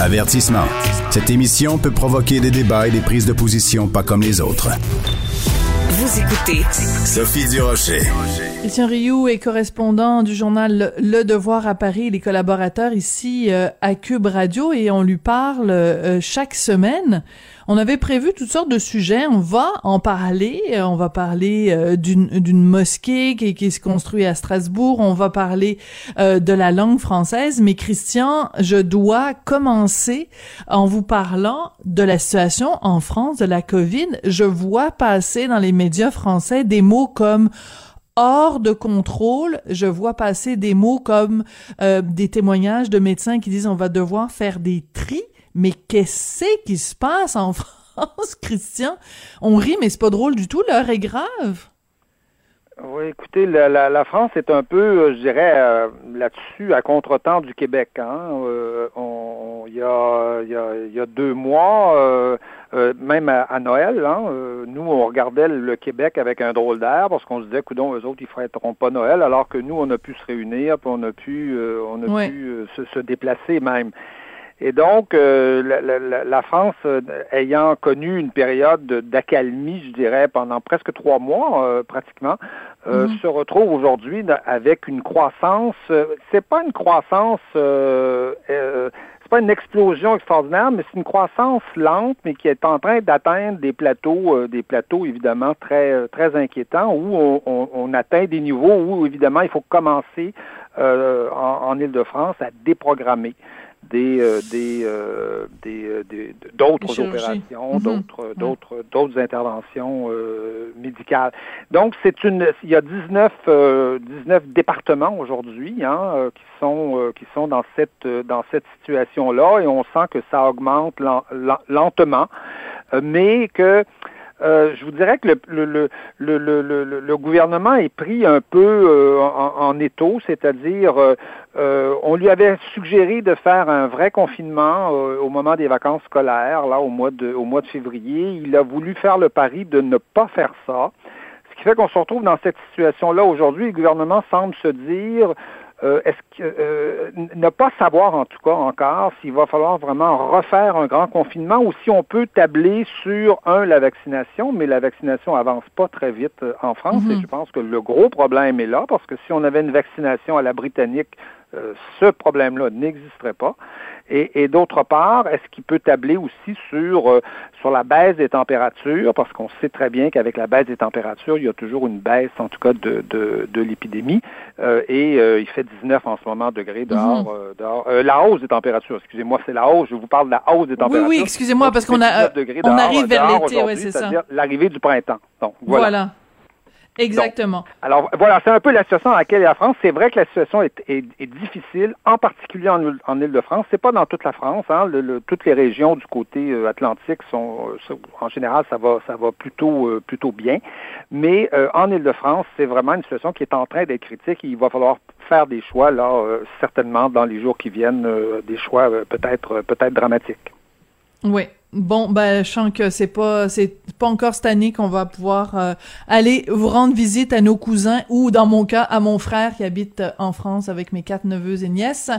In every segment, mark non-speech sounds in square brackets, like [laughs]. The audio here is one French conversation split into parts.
Avertissement. Cette émission peut provoquer des débats et des prises de position pas comme les autres. Vous écoutez Sophie Durocher. Christian Rioux est correspondant du journal Le Devoir à Paris, les collaborateurs ici euh, à Cube Radio et on lui parle euh, chaque semaine on avait prévu toutes sortes de sujets. On va en parler. Euh, on va parler euh, d'une mosquée qui, se construit à Strasbourg. On va parler euh, de la langue française. Mais Christian, je dois commencer en vous parlant de la situation en France de la COVID. Je vois passer dans les médias français des mots comme hors de contrôle. Je vois passer des mots comme des témoignages de médecins qui disent on va devoir faire des tris. Mais qu'est-ce qui se passe en [laughs] France, Christian? On rit, mais c'est pas drôle du tout. L'heure est grave. Oui, écoutez, la, la, France est un peu, euh, je dirais, euh, là-dessus, à contre-temps du Québec. Hein. Euh, il, y a, y, a, y a deux mois, même à, Noël, hein, nous, on regardait le Québec avec un drôle d'air parce qu'on se disait, coudons, eux autres, ils ne fêteront pas Noël, alors que nous, on a pu se réunir, puis on a pu, on a pu se, se, déplacer même. Et donc, euh, la, la, France, euh, ayant connu une période d'accalmie, je dirais, pendant presque trois mois euh, pratiquement, mhm. se retrouve aujourd'hui avec une croissance. c'est pas une croissance, c'est pas une explosion extraordinaire, mais c'est une croissance lente, mais qui est en train d'atteindre des plateaux, des plateaux évidemment très très inquiétants, où on, on, on, atteint des niveaux où évidemment il faut commencer en, en Île-de-France à déprogrammer des euh, euh, euh, des d'autres opérations, mhm. d'autres d'autres d'autres interventions médicales. Donc c'est une il y a 19 19 départements aujourd'hui hein, qui sont qui sont dans cette dans cette situation là et on sent que ça augmente lentement mais que euh, je vous dirais que le, le, le, le, gouvernement est pris un peu euh, en, en, étau, c'est-à-dire euh, on lui avait suggéré de faire un vrai confinement au moment des vacances scolaires, là au mois de au mois de février. Il a voulu faire le pari de ne pas faire ça. Ce qui fait qu'on se retrouve dans cette situation-là aujourd'hui. Le gouvernement semble se dire euh, est-ce que euh, ne pas savoir en tout cas encore s'il va falloir vraiment refaire un grand confinement ou si on peut tabler sur un la vaccination, mais la vaccination avance pas très vite euh, en France et mhm. je pense que le gros problème est là parce que si on avait une vaccination à la britannique, ce problème-là n'existerait pas. Et, d'autre part, est-ce qu'il peut tabler aussi sur, euh, sur la baisse des températures, parce qu'on sait très bien qu'avec la baisse des températures, il y a toujours une baisse, en tout cas, de, de, de l'épidémie. Euh, et euh, il fait 19 en ce moment degrés dehors. Mhm. dehors. la hausse des températures, excusez-moi, c'est la hausse, je vous parle de la hausse des températures. Oui, oui, excusez-moi, parce qu'on a, on arrive vers l'été, oui, c'est ça. L'arrivée du printemps. Donc, voilà. voilà. Exactement. alors voilà, c'est un peu la situation dans laquelle est la France. C'est vrai que la situation est, est, difficile, en particulier en, en Ile-de-France. C'est pas dans toute la France. Hein. Toutes les régions du côté euh, atlantique sont, euh, en général, ça va, ça va plutôt, euh, plutôt bien. Mais en Ile-de-France, c'est vraiment une situation qui est en train d'être critique. Et il va falloir faire des choix là, certainement dans les jours qui viennent, des choix peut-être, peut-être dramatiques. Oui, Bon, ben, je sens que c'est pas, c'est pas encore cette année qu'on va pouvoir euh, aller vous rendre visite à nos cousins ou, dans mon cas, à mon frère qui habite euh, en France avec mes quatre neveux et nièces.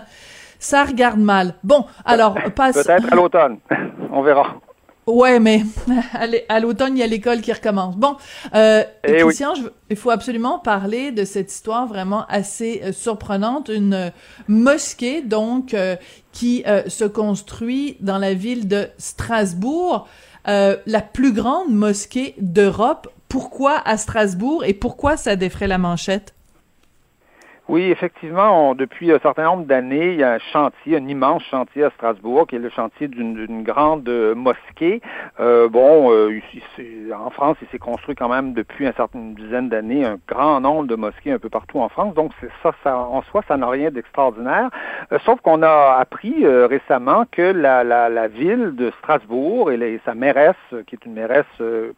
Ça regarde mal. Bon, alors, passe. Peut-être à l'automne. [laughs] On verra. Ouais, mais [laughs] à l'automne, il y a l'école qui recommence. Bon, euh, eh Christian, il faut absolument parler de cette histoire vraiment assez euh, surprenante. Une euh, mosquée, donc, euh, qui se construit dans la ville de Strasbourg, la plus grande mosquée d'Europe. Pourquoi à Strasbourg et pourquoi ça défrait la manchette? Oui, effectivement, depuis un certain nombre d'années, il y a un chantier, un immense chantier à Strasbourg, qui est le chantier d'une grande euh, mosquée. Euh, bon, euh, en France, il s'est construit quand même depuis un certain, une dizaine d'années un grand nombre de mosquées un peu partout en France. Donc, ça, ça, en soi, ça n'a rien d'extraordinaire. sauf qu'on a appris récemment que la, la, la, ville de Strasbourg et, sa mairesse, qui est une mairesse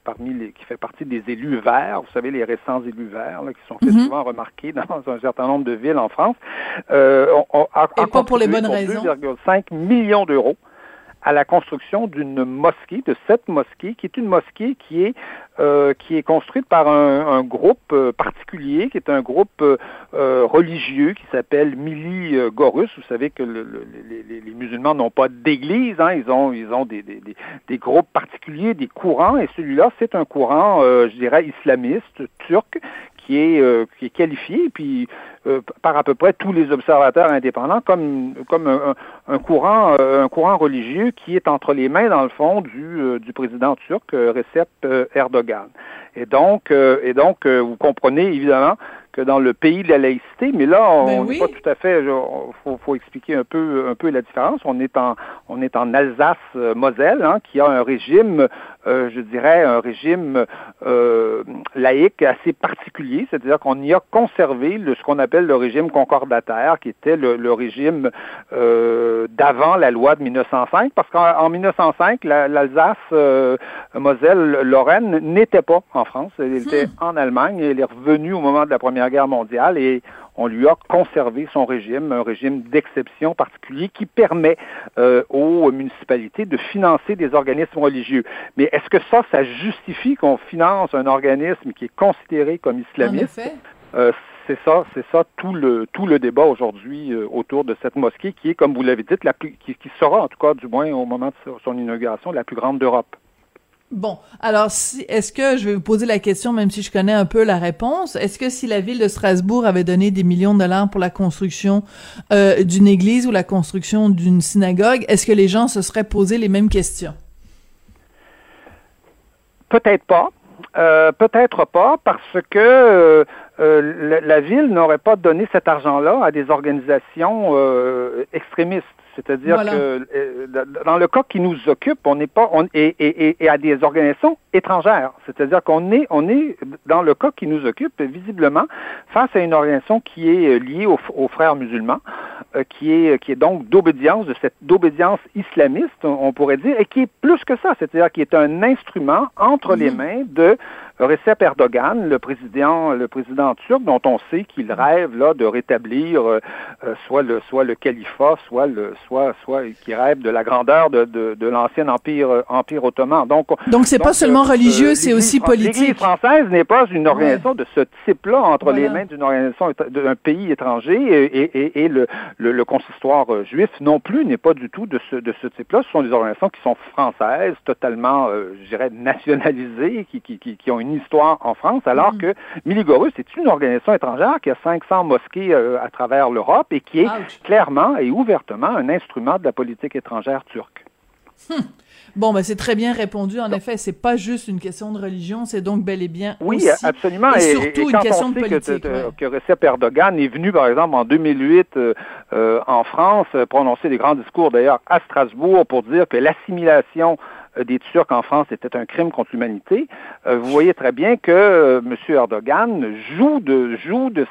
parmi les, qui fait partie des élus verts, vous savez, les récents élus verts, là, qui sont fait mm-hmm. souvent remarqués dans un certain nombre de villes en France, euh, on, a, Et pas pour les bonnes raisons. 2,5 millions d'euros à la construction d'une mosquée, de cette mosquée, qui est une mosquée qui est euh, qui est construite par un, groupe euh, particulier, qui est un groupe euh, religieux qui s'appelle Mili Gorus. Vous savez que les, musulmans n'ont pas d'église, hein, ils ont ils ont des, des, des, groupes particuliers, des courants, et celui-là c'est un courant, je dirais, islamiste turc qui est, euh, qui est qualifié puis euh, par à peu près tous les observateurs indépendants comme comme un, courant euh, un courant religieux qui est entre les mains dans le fond du, du président turc Recep Erdogan. Et donc et donc vous comprenez évidemment que dans le pays de la laïcité, mais là, on ben n'est pas tout à fait. Il faut, faut, expliquer un peu, un peu la différence. On est en, on est en Alsace-Moselle, hein, qui a un régime, euh, je dirais, un régime euh, laïque assez particulier, c'est-à-dire qu'on y a conservé le, ce qu'on appelle le régime concordataire, qui était le, le régime euh, d'avant la loi de 1905, parce qu'en 1905, l'Alsace-Moselle-Lorraine euh, n'était pas en France, elle était hmm. en Allemagne, et elle est revenue au moment de la Première Guerre mondiale et on lui a conservé son régime, un régime d'exception particulier qui permet euh, aux municipalités de financer des organismes religieux. Mais est-ce que ça, ça justifie qu'on finance un organisme qui est considéré comme islamiste? Euh, c'est ça, c'est ça tout le tout le débat aujourd'hui euh, autour de cette mosquée qui est, comme vous l'avez dit, la plus, qui, qui sera en tout cas du moins au moment de son inauguration la plus grande d'Europe. Bon, alors est-ce que je vais vous poser la question, même si je connais un peu la réponse, est-ce que si la ville de Strasbourg avait donné des millions de dollars pour la construction euh, d'une église ou la construction d'une synagogue, est-ce que les gens se seraient posé les mêmes questions? Peut-être pas. Euh, peut-être pas parce que euh, la, ville n'aurait pas donné cet argent-là à des organisations extrémistes. C'est-à-dire que euh, dans le cas qui nous occupe, on n'est pas on, et, et, et, à des organisations étrangères. C'est-à-dire qu'on est on est dans le cas qui nous occupe visiblement face à une organisation qui est euh, liée aux, frères musulmans, euh, qui est qui est donc d'obédience de cette d'obédience islamiste, on, pourrait dire, et qui est plus que ça. C'est-à-dire qui est un instrument entre les mhm. mains de Recep Erdogan, le président, le président turc, dont on sait qu'il rêve là de rétablir euh, soit le soit le califat, soit le soit soit qui rêve de la grandeur de, de, de l'ancien empire euh, empire ottoman. Donc donc c'est pas seulement religieux, c'est aussi politique. L'Église française n'est pas une organisation de ce type-là entre les mains d'une organisation d'un pays étranger et, et, et le, le, le, consistoire juif non plus n'est pas du tout de ce de ce type-là. Ce sont des organisations qui sont françaises, totalement, je dirais, nationalisées, qui, qui, qui, qui ont une histoire en France, alors mm. que Miligorus est une organisation étrangère qui a 500 mosquées euh, à travers l'Europe et qui est clairement et ouvertement un instrument de la politique étrangère turque. Hum. Bon, ben c'est très bien répondu. En effet, c'est pas juste une question de religion, c'est donc bel et bien oui, aussi, absolument. Et, surtout une question de politique. Que, que, Recep Erdogan est venu, par exemple, en 2008 euh, euh, en France, prononcer des grands discours d'ailleurs à Strasbourg pour dire que l'assimilation euh, des Turcs en France était un crime contre l'humanité, euh, vous voyez très bien que euh, M. Erdogan joue de joue de,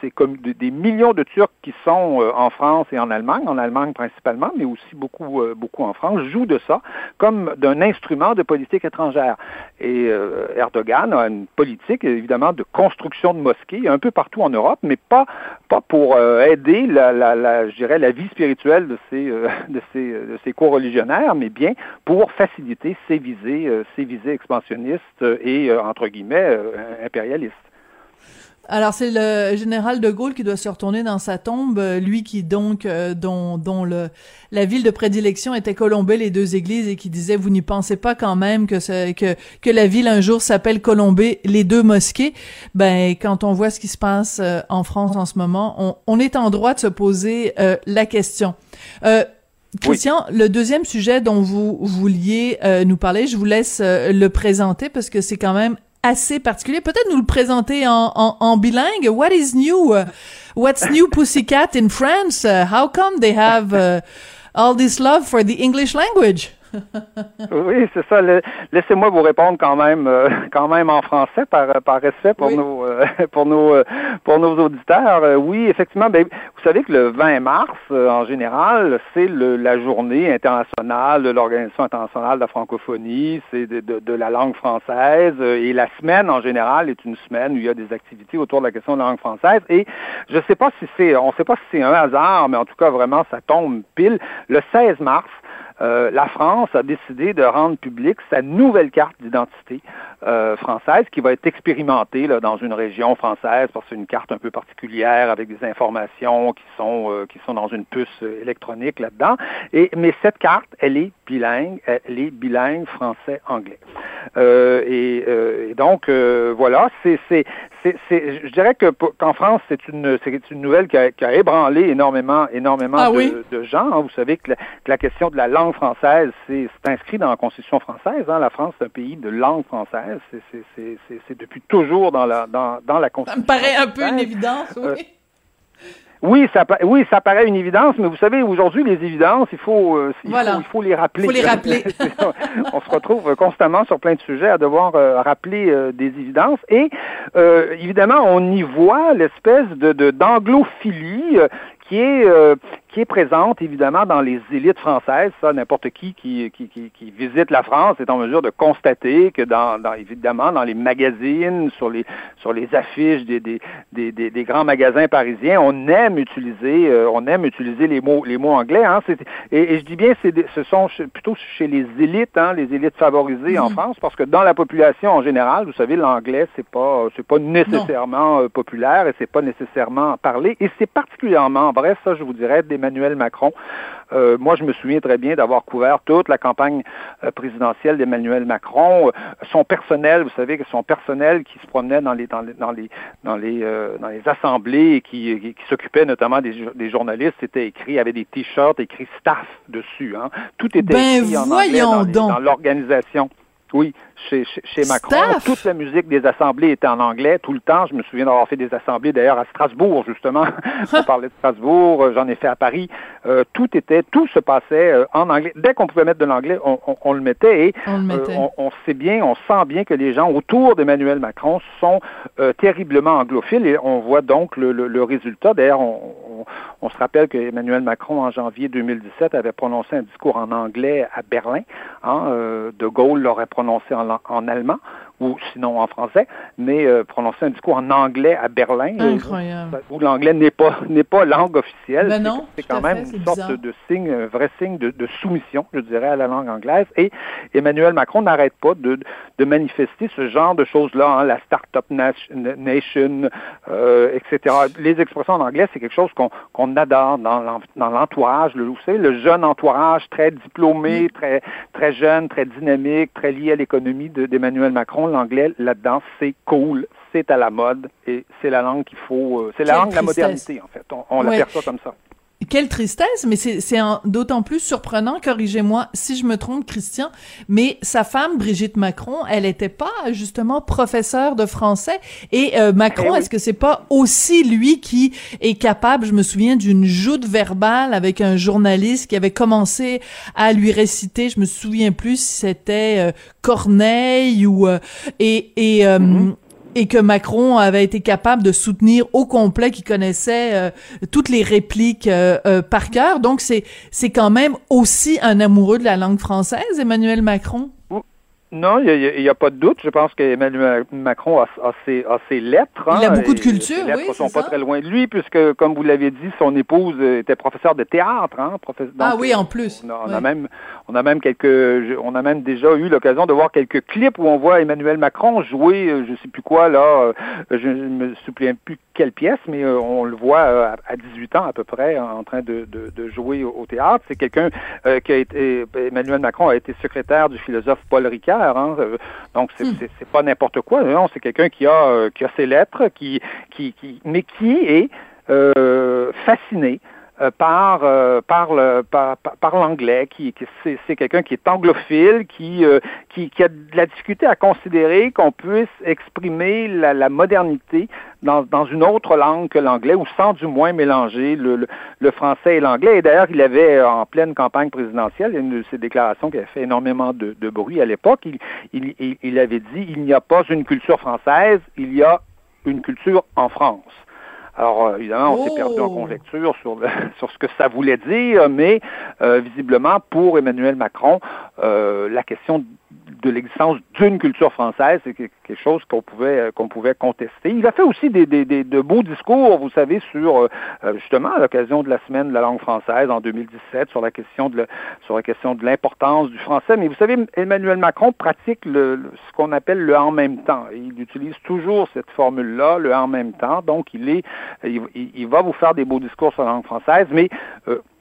ces des millions de Turcs qui sont en France et en Allemagne, en Allemagne principalement, mais aussi beaucoup beaucoup en France, joue de ça comme d'un instrument de politique étrangère. Et Erdogan a une politique évidemment de construction de mosquées un peu partout en Europe, mais pas pas pour aider la, je dirais la vie spirituelle de ces de de ces co-religionnaires, mais bien pour faciliter ces visées, euh, visées expansionnistes et, euh, entre guillemets, euh, impérialistes. Alors c'est le général de Gaulle qui doit se retourner dans sa tombe, lui qui donc dont, dont la ville de prédilection était Colombey les deux églises et qui disait vous n'y pensez pas quand même que que la ville un jour s'appelle Colombey les deux mosquées. Ben quand on voit ce qui se passe en France en ce moment, on est en droit de se poser la question. Christian, le deuxième sujet dont vous vouliez euh, nous parler, je vous laisse euh, le présenter parce que c'est quand même assez particulier. Peut-être nous le présenter en, en, en bilingue. What is new? What's new Pussycat in France? How come they have uh, all this love for the English language? Oui, c'est ça. Laissez-moi vous répondre quand même, euh, quand même en français par, par respect pour nos, euh, [laughs] pour nos, euh, pour nos auditeurs. oui, effectivement. Ben, vous savez que le 20 mars, en général, c'est la journée internationale de l'Organisation internationale de la francophonie, c'est de, de, la langue française. et la semaine, en général, est une semaine où il y a des activités autour de la question de la langue française. Et je sais pas si c'est, on ne sait pas si c'est un hasard, mais en tout cas, vraiment, ça tombe pile. Le 16 mars, euh, la France a décidé de rendre publique sa nouvelle carte d'identité euh, française qui va être expérimentée dans une région française parce que c'est une carte un peu particulière avec des informations qui sont euh, qui sont dans une puce électronique là-dedans. Mais cette carte, elle est bilingue, elle est bilingue français-anglais. Et, et, donc voilà, c'est c'est je dirais que qu'en France, c'est une, c'est une nouvelle qui a, qui a, ébranlé énormément, énormément ah de, de, gens. Hein. Vous savez que la, question de la langue française, c'est, inscrit dans la Constitution française. Hein. La France, c'est un pays de langue française. C'est, depuis toujours dans la, dans, dans la Constitution. Ça me paraît un peu une évidence, oui. Euh, [laughs] oui, ça, oui, ça paraît une évidence, mais vous savez, aujourd'hui, les évidences, il faut, euh, il, faut, les rappeler. Il faut les rappeler. [laughs] on se retrouve constamment sur plein de sujets à devoir euh, rappeler euh, des évidences. Et évidemment, on y voit l'espèce de d'anglophilie qui est euh, qui est présente évidemment dans les élites françaises. Ça, n'importe qui qui, qui qui, visite la France est en mesure de constater que dans, dans, évidemment dans les magazines, sur les sur les affiches des des, des, des, grands magasins parisiens, on aime utiliser euh, on aime utiliser les mots les mots anglais. Hein, et, et, je dis bien c'est ce sont plutôt chez les élites, hein, les élites favorisées en mmh. France, parce que dans la population en général, vous savez, l'anglais c'est pas c'est pas nécessairement euh, populaire et c'est pas nécessairement parlé et c'est particulièrement vrai, ça, je vous dirais, d'Emmanuel Macron. Euh, moi, je me souviens très bien d'avoir couvert toute la campagne euh, présidentielle d'Emmanuel Macron. Euh, son personnel, vous savez que son personnel qui se promenait dans les dans les dans les dans les, dans les assemblées et qui, qui, s'occupait notamment des, des journalistes, c'était écrit, avait des t-shirts écrits staff dessus. Hein. Tout était ben, écrit en anglais dans l'organisation. Oui, chez, chez, Macron. Toute la musique des assemblées était en anglais tout le temps. Je me souviens d'avoir fait des assemblées d'ailleurs à Strasbourg, justement. [laughs] on parlait de Strasbourg, euh, j'en ai fait à Paris. Euh, tout était, tout se passait euh, en anglais. Dès qu'on pouvait mettre de l'anglais, on, on, le mettait et on, on, sait bien, on sent bien que les gens autour d'Emmanuel Macron sont terriblement anglophiles et on voit donc le, le, le résultat. D'ailleurs, on, se rappelle que Emmanuel Macron, en janvier 2017, avait prononcé un discours en anglais à Berlin. Hein, de Gaulle l'aurait prononcé en, allemand ou sinon en français, mais euh, prononcer un discours en anglais à Berlin, euh, où l'anglais n'est pas n'est pas langue officielle. Ben non, c'est quand même une sorte de, signe, un vrai signe de, soumission, je dirais, à la langue anglaise. Et Emmanuel Macron n'arrête pas de, de manifester ce genre de choses-là, hein, la start-up nation, euh, etc. Les expressions en anglais, c'est quelque chose qu'on adore dans l'entourage. Le, vous savez, le jeune entourage très diplômé, très très jeune, très dynamique, très lié à l'économie d'Emmanuel Macron l'anglais là-dedans, c'est cool, c'est à la mode et c'est la langue qu'il faut. Euh, c'est la langue de la modernité, en fait. On, l'aperçoit comme ça. Quelle tristesse, mais c'est d'autant plus surprenant, corrigez-moi si je me trompe, Christian, mais sa femme, Brigitte Macron, elle n'était pas justement professeure de français. Et euh, Macron, eh est-ce que c'est pas aussi lui qui est capable, je me souviens d'une joute verbale avec un journaliste qui avait commencé à lui réciter, je me souviens plus si c'était euh, Corneille ou... Euh, et et mm-hmm et que Macron avait été capable de soutenir au complet, qui connaissait euh, toutes les répliques euh, euh, par cœur. Donc c'est c'est quand même aussi un amoureux de la langue française, Emmanuel Macron. Non, il n'y a, pas de doute. Je pense qu'Emmanuel Macron a, ses, lettres. il a hein, beaucoup de culture, les lettres ne sont pas très loin de lui, puisque, comme vous l'avez dit, son épouse était professeure de théâtre. Hein, ah oui, en plus. On a, même, on a même quelques, on a même déjà eu l'occasion de voir quelques clips où on voit Emmanuel Macron jouer, euh, je sais plus quoi là, euh, je ne me souviens plus quelle pièce, mais euh, on le voit à 18 ans à peu près en train de, jouer au, théâtre. C'est quelqu'un qui a été, Emmanuel Macron a été secrétaire du philosophe Paul Ricard Hein, euh, donc c'est pas n'importe quoi. Non, c'est quelqu'un qui a euh, qui a ses lettres, qui qui qui mais qui est euh, fasciné euh, par, euh, par, par, l'anglais, qui, qui c'est, quelqu'un qui est anglophile, qui, euh, qui, qui, a de la difficulté à considérer qu'on puisse exprimer la, modernité dans, dans, une autre langue que l'anglais, ou sans du moins mélanger le, le, français et l'anglais. Et d'ailleurs, il avait, en pleine campagne présidentielle, une de ses déclarations qui avait fait énormément de, bruit à l'époque, il, il avait dit, il n'y a pas une culture française, il y a une culture en France. Alors, euh, évidemment, on s'est perdu en oh! conjecture sur, [laughs] sur ce que ça voulait dire, mais euh, visiblement, pour Emmanuel Macron, euh, la question de l'existence d'une culture française, c'est quelque chose qu'on pouvait euh, qu'on pouvait contester. Il a fait aussi des, des, des, de beaux discours, vous savez, sur euh, euh, justement à l'occasion de la semaine de la langue française en 2017 sur la question de sur la question de l'importance du français. Mais vous savez, Emmanuel Macron pratique le, ce qu'on appelle le en même temps. Il utilise toujours cette formule-là, le en même temps. Donc, il est il, va vous faire des beaux discours sur la langue française, mais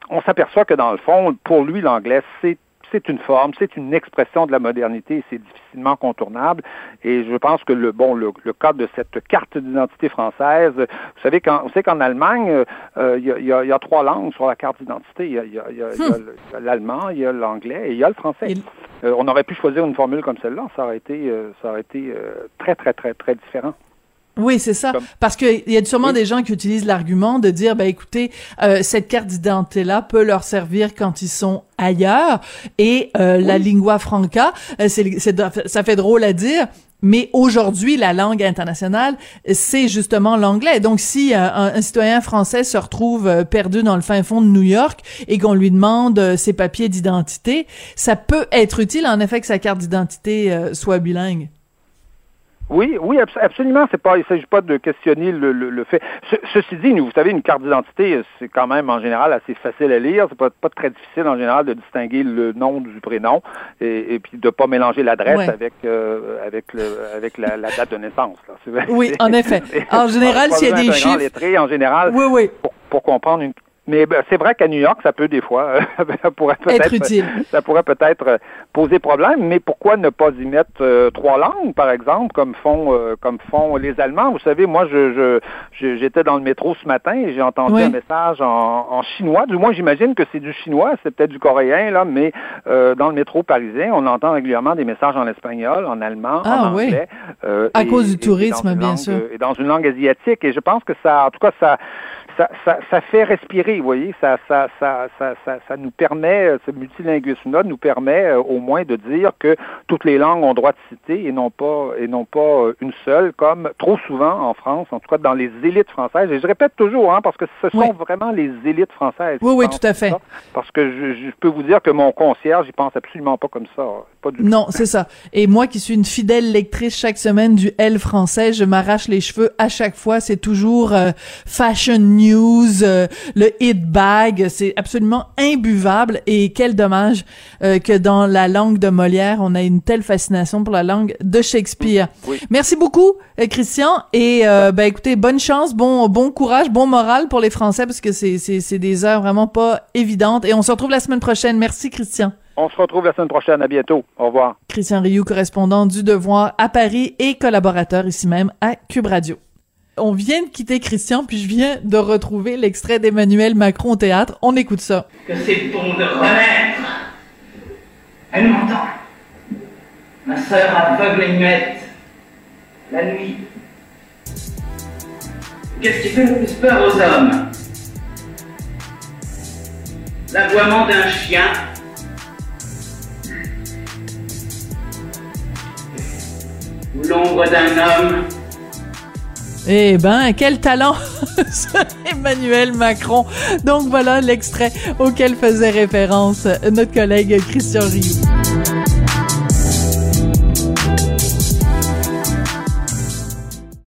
on s'aperçoit que dans le fond, pour lui, l'anglais, c'est c'est une forme, c'est une expression de la modernité et c'est difficilement contournable. Et je pense que le bon, le, cadre de cette carte d'identité française, vous savez, sait qu'en Allemagne, euh, il y, a, trois langues sur la carte d'identité. Il y a, l'allemand, il y a l'anglais et il y a le français. Euh, on aurait pu choisir une formule comme celle-là, ça aurait été, euh, ça aurait été très, très, très, très différent. Oui, c'est ça. Parce qu'il y a sûrement des gens qui utilisent l'argument de dire, ben écoutez, euh, cette carte d'identité-là peut leur servir quand ils sont ailleurs. Et euh, la lingua franca, euh, c'est, ça fait drôle à dire, mais aujourd'hui, la langue internationale, c'est justement l'anglais. Donc, si un, citoyen français se retrouve perdu dans le fin fond de New York et qu'on lui demande ses papiers d'identité, ça peut être utile, en effet, que sa carte d'identité soit bilingue. Oui, oui, absolument. C'est pas, il s'agit pas de questionner le, le, fait. ceci dit, vous savez, une carte d'identité, c'est quand même en général assez facile à lire. C'est pas, pas très difficile en général de distinguer le nom du prénom et, et puis de pas mélanger l'adresse avec euh, avec le, avec la, date de naissance. Oui, en effet. [laughs] En général, s'il y a des chiffres, en général, oui, oui. Pour, pour comprendre une mais ben, c'est vrai qu'à New York, ça peut des fois [laughs] ça pourrait peut-être utile. ça pourrait peut-être euh, poser problème. Mais pourquoi ne pas y mettre euh, trois langues, par exemple, comme font euh, comme font les Allemands? Vous savez, moi, je j'étais dans le métro ce matin et j'ai entendu un message en, en, chinois. Du moins, j'imagine que c'est du chinois, c'est peut-être du coréen là, mais dans le métro parisien, on entend régulièrement des messages en espagnol, en allemand, ah, en anglais. Oui. à cause du tourisme, bien sûr. Et dans une langue asiatique. Et je pense que ça, en tout cas, ça ça, ça, ça, fait respirer, vous voyez, ça, ça, ça, ça, ça, nous permet, euh, ce multilinguisme-là nous permet euh, au moins de dire que toutes les langues ont droit de citer et non pas et non pas euh, une seule, comme trop souvent en France, en tout cas dans les élites françaises. Et je répète toujours, hein, parce que ce sont vraiment les élites françaises. Oui, oui, tout à fait. parce que je, je, peux vous dire que mon concierge, il pense absolument pas comme ça. Pas du non, c'est ça. Et moi qui suis une fidèle lectrice chaque semaine du L français, je m'arrache les cheveux à chaque fois. C'est toujours fashion news news, euh, le hit bag, c'est absolument imbuvable et quel dommage euh, que dans la langue de Molière, on a une telle fascination pour la langue de Shakespeare. Merci beaucoup euh, Christian et ben écoutez, bonne chance, bon bon courage, bon moral pour les Français parce que c'est c'est c'est des heures vraiment pas évidentes et on se retrouve la semaine prochaine. Merci Christian. On se retrouve la semaine prochaine. À bientôt. Au revoir. Christian Rioux, correspondant du Devoir à Paris et collaborateur ici même à Cube Radio. On vient de quitter Christian, puis je viens de retrouver l'extrait d'Emmanuel Macron au théâtre. On écoute ça. Que c'est bon de renaître. Elle m'entend. Ma sœur aveugle et muette. La nuit. Qu'est-ce qui fait le plus peur aux hommes? L'aboiement d'un chien ou l'ombre d'un homme eh ben, quel talent [laughs] Emmanuel Macron. Donc voilà l'extrait auquel faisait référence notre collègue Christian Rioux.